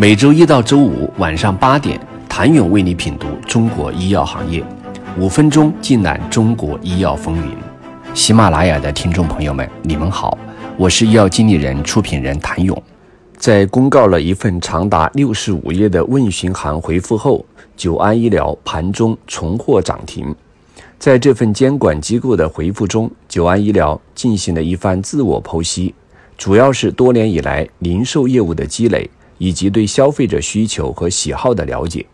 每周一到周五晚上八点，谭勇为你品读中国医药行业，五分钟尽览中国医药风云。喜马拉雅的听众朋友们，你们好，我是医药经理人、出品人谭勇。在公告了一份长达六十五页的问询函回复后，久安医疗盘中重获涨停。在这份监管机构的回复中，久安医疗进行了一番自我剖析，主要是多年以来零售业务的积累。以及对消费者需求和喜好的了解，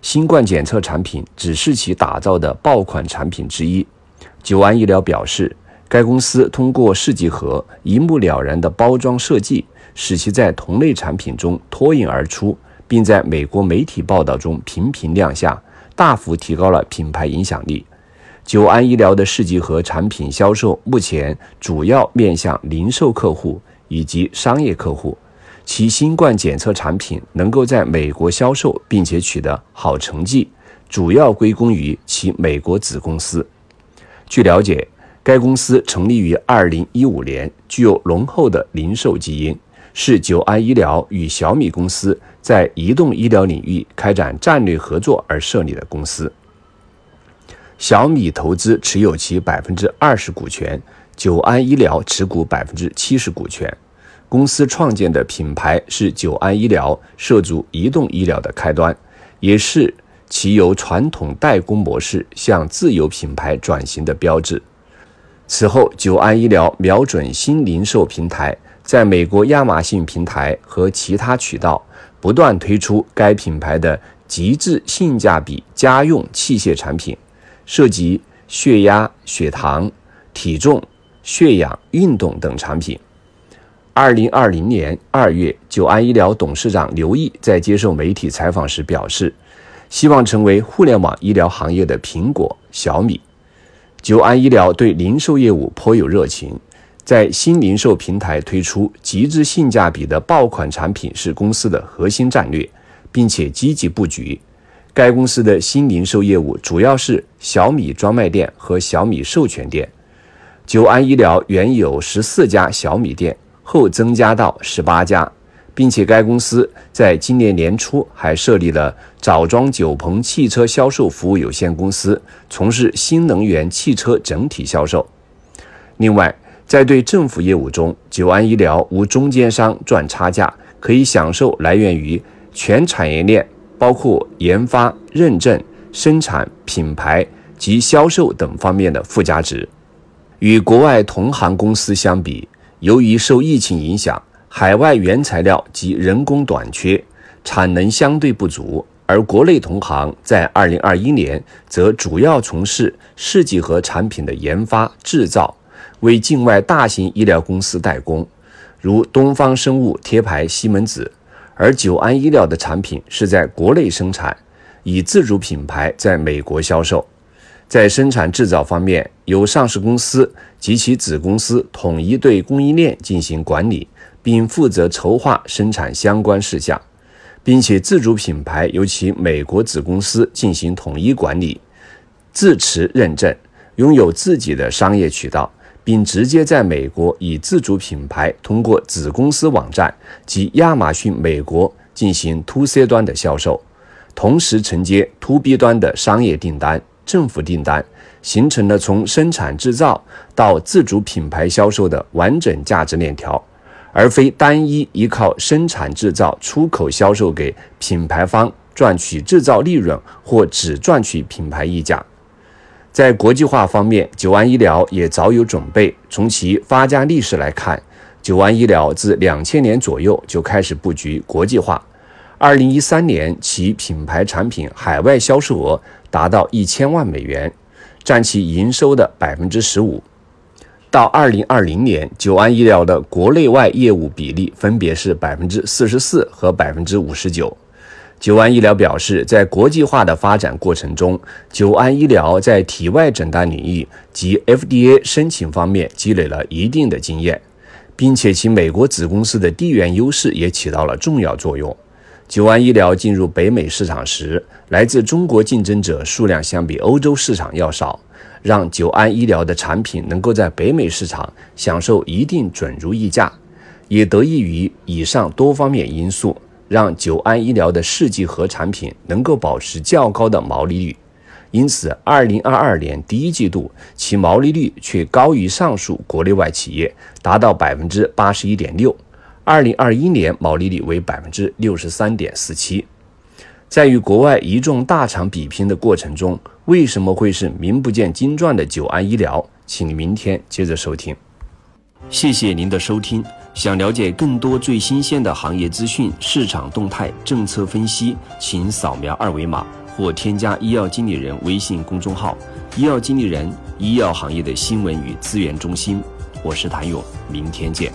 新冠检测产品只是其打造的爆款产品之一。九安医疗表示，该公司通过试剂盒一目了然的包装设计，使其在同类产品中脱颖而出，并在美国媒体报道中频频亮相，大幅提高了品牌影响力。九安医疗的试剂盒产品销售目前主要面向零售客户以及商业客户。其新冠检测产品能够在美国销售，并且取得好成绩，主要归功于其美国子公司。据了解，该公司成立于2015年，具有浓厚的零售基因，是久安医疗与小米公司在移动医疗领域开展战略合作而设立的公司。小米投资持有其百分之二十股权，久安医疗持股百分之七十股权。公司创建的品牌是久安医疗涉足移动医疗的开端，也是其由传统代工模式向自有品牌转型的标志。此后，久安医疗瞄准新零售平台，在美国亚马逊平台和其他渠道不断推出该品牌的极致性价比家用器械产品，涉及血压、血糖、体重、血氧、运动等产品。二零二零年二月，九安医疗董事长刘毅在接受媒体采访时表示，希望成为互联网医疗行业的苹果、小米。九安医疗对零售业务颇有热情，在新零售平台推出极致性价比的爆款产品是公司的核心战略，并且积极布局。该公司的新零售业务主要是小米专卖店和小米授权店。九安医疗原有十四家小米店。后增加到十八家，并且该公司在今年年初还设立了枣庄九鹏汽车销售服务有限公司，从事新能源汽车整体销售。另外，在对政府业务中，九安医疗无中间商赚差价，可以享受来源于全产业链，包括研发、认证、生产、品牌及销售等方面的附加值。与国外同行公司相比，由于受疫情影响，海外原材料及人工短缺，产能相对不足。而国内同行在2021年则主要从事试剂盒产品的研发制造，为境外大型医疗公司代工，如东方生物贴牌西门子。而久安医疗的产品是在国内生产，以自主品牌在美国销售。在生产制造方面，由上市公司及其子公司统一对供应链进行管理，并负责筹划生产相关事项，并且自主品牌由其美国子公司进行统一管理、自持认证，拥有自己的商业渠道，并直接在美国以自主品牌通过子公司网站及亚马逊美国进行 To C 端的销售，同时承接 To B 端的商业订单。政府订单形成了从生产制造到自主品牌销售的完整价值链条，而非单一依靠生产制造出口销售给品牌方赚取制造利润或只赚取品牌溢价。在国际化方面，九安医疗也早有准备。从其发家历史来看，九安医疗自两千年左右就开始布局国际化。二零一三年，其品牌产品海外销售额达到一千万美元，占其营收的百分之十五。到二零二零年，九安医疗的国内外业务比例分别是百分之四十四和百分之五十九。九安医疗表示，在国际化的发展过程中，九安医疗在体外诊断领域及 FDA 申请方面积累了一定的经验，并且其美国子公司的地缘优势也起到了重要作用。九安医疗进入北美市场时，来自中国竞争者数量相比欧洲市场要少，让九安医疗的产品能够在北美市场享受一定准入溢价，也得益于以上多方面因素，让九安医疗的试剂盒产品能够保持较高的毛利率。因此，二零二二年第一季度其毛利率却高于上述国内外企业，达到百分之八十一点六。二零二一年毛利率为百分之六十三点四七。在与国外一众大厂比拼的过程中，为什么会是名不见经传的久安医疗？请明天接着收听。谢谢您的收听。想了解更多最新鲜的行业资讯、市场动态、政策分析，请扫描二维码。或添加医药经理人微信公众号“医药经理人”，医药行业的新闻与资源中心。我是谭勇，明天见。